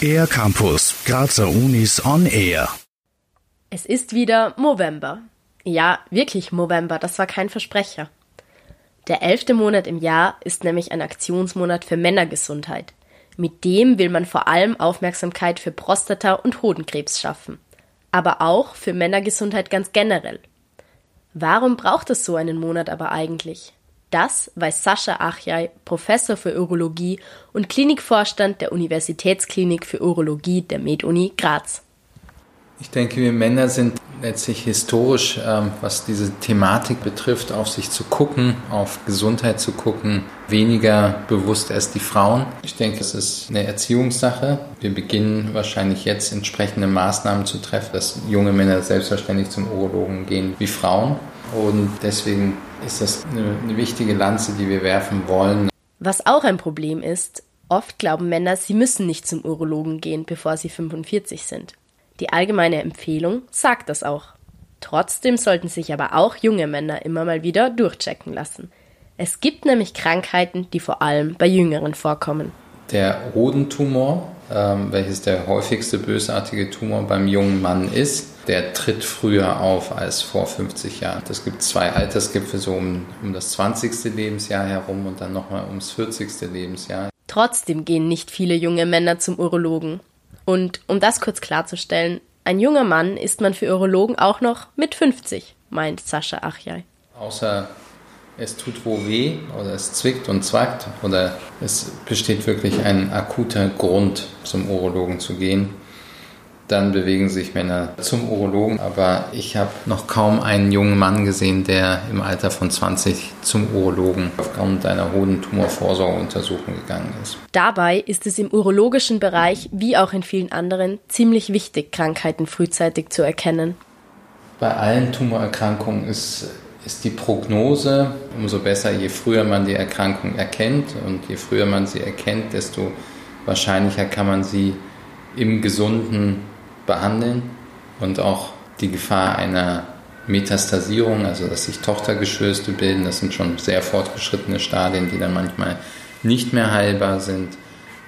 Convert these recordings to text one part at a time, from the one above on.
Air Campus, Grazer Unis on Air. Es ist wieder Movember. Ja, wirklich Movember, das war kein Versprecher. Der elfte Monat im Jahr ist nämlich ein Aktionsmonat für Männergesundheit. Mit dem will man vor allem Aufmerksamkeit für Prostata- und Hodenkrebs schaffen. Aber auch für Männergesundheit ganz generell. Warum braucht es so einen Monat aber eigentlich? Das weiß Sascha Achjai, Professor für Urologie und Klinikvorstand der Universitätsklinik für Urologie der MedUni Graz. Ich denke, wir Männer sind letztlich historisch, ähm, was diese Thematik betrifft, auf sich zu gucken, auf Gesundheit zu gucken, weniger bewusst als die Frauen. Ich denke, es ist eine Erziehungssache. Wir beginnen wahrscheinlich jetzt entsprechende Maßnahmen zu treffen, dass junge Männer selbstverständlich zum Urologen gehen wie Frauen. Und deswegen ist das eine, eine wichtige Lanze, die wir werfen wollen. Was auch ein Problem ist, oft glauben Männer, sie müssen nicht zum Urologen gehen, bevor sie 45 sind. Die allgemeine Empfehlung sagt das auch. Trotzdem sollten sich aber auch junge Männer immer mal wieder durchchecken lassen. Es gibt nämlich Krankheiten, die vor allem bei Jüngeren vorkommen. Der Hodentumor, ähm, welches der häufigste bösartige Tumor beim jungen Mann ist, der tritt früher auf als vor 50 Jahren. Es gibt zwei Altersgipfel so um, um das 20. Lebensjahr herum und dann nochmal ums 40. Lebensjahr. Trotzdem gehen nicht viele junge Männer zum Urologen. Und um das kurz klarzustellen, ein junger Mann ist man für Urologen auch noch mit 50, meint Sascha Achjai. Außer es tut wo weh oder es zwickt und zwackt oder es besteht wirklich ein akuter Grund, zum Urologen zu gehen dann bewegen sich Männer zum Urologen. Aber ich habe noch kaum einen jungen Mann gesehen, der im Alter von 20 zum Urologen aufgrund einer Hodentumorvorsorgeuntersuchung gegangen ist. Dabei ist es im urologischen Bereich, wie auch in vielen anderen, ziemlich wichtig, Krankheiten frühzeitig zu erkennen. Bei allen Tumorerkrankungen ist ist die Prognose umso besser, je früher man die Erkrankung erkennt. Und je früher man sie erkennt, desto wahrscheinlicher kann man sie im gesunden behandeln und auch die Gefahr einer Metastasierung, also dass sich Tochtergeschwürste bilden, das sind schon sehr fortgeschrittene Stadien, die dann manchmal nicht mehr heilbar sind,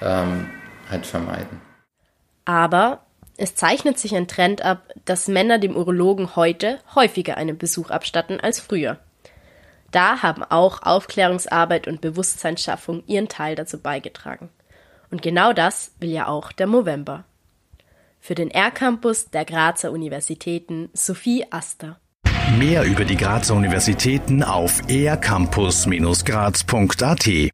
ähm, halt vermeiden. Aber es zeichnet sich ein Trend ab, dass Männer dem Urologen heute häufiger einen Besuch abstatten als früher. Da haben auch Aufklärungsarbeit und Bewusstseinsschaffung ihren Teil dazu beigetragen. Und genau das will ja auch der Movember. Für den R-Campus der Grazer Universitäten Sophie Aster. Mehr über die Grazer Universitäten auf ercampus-graz.at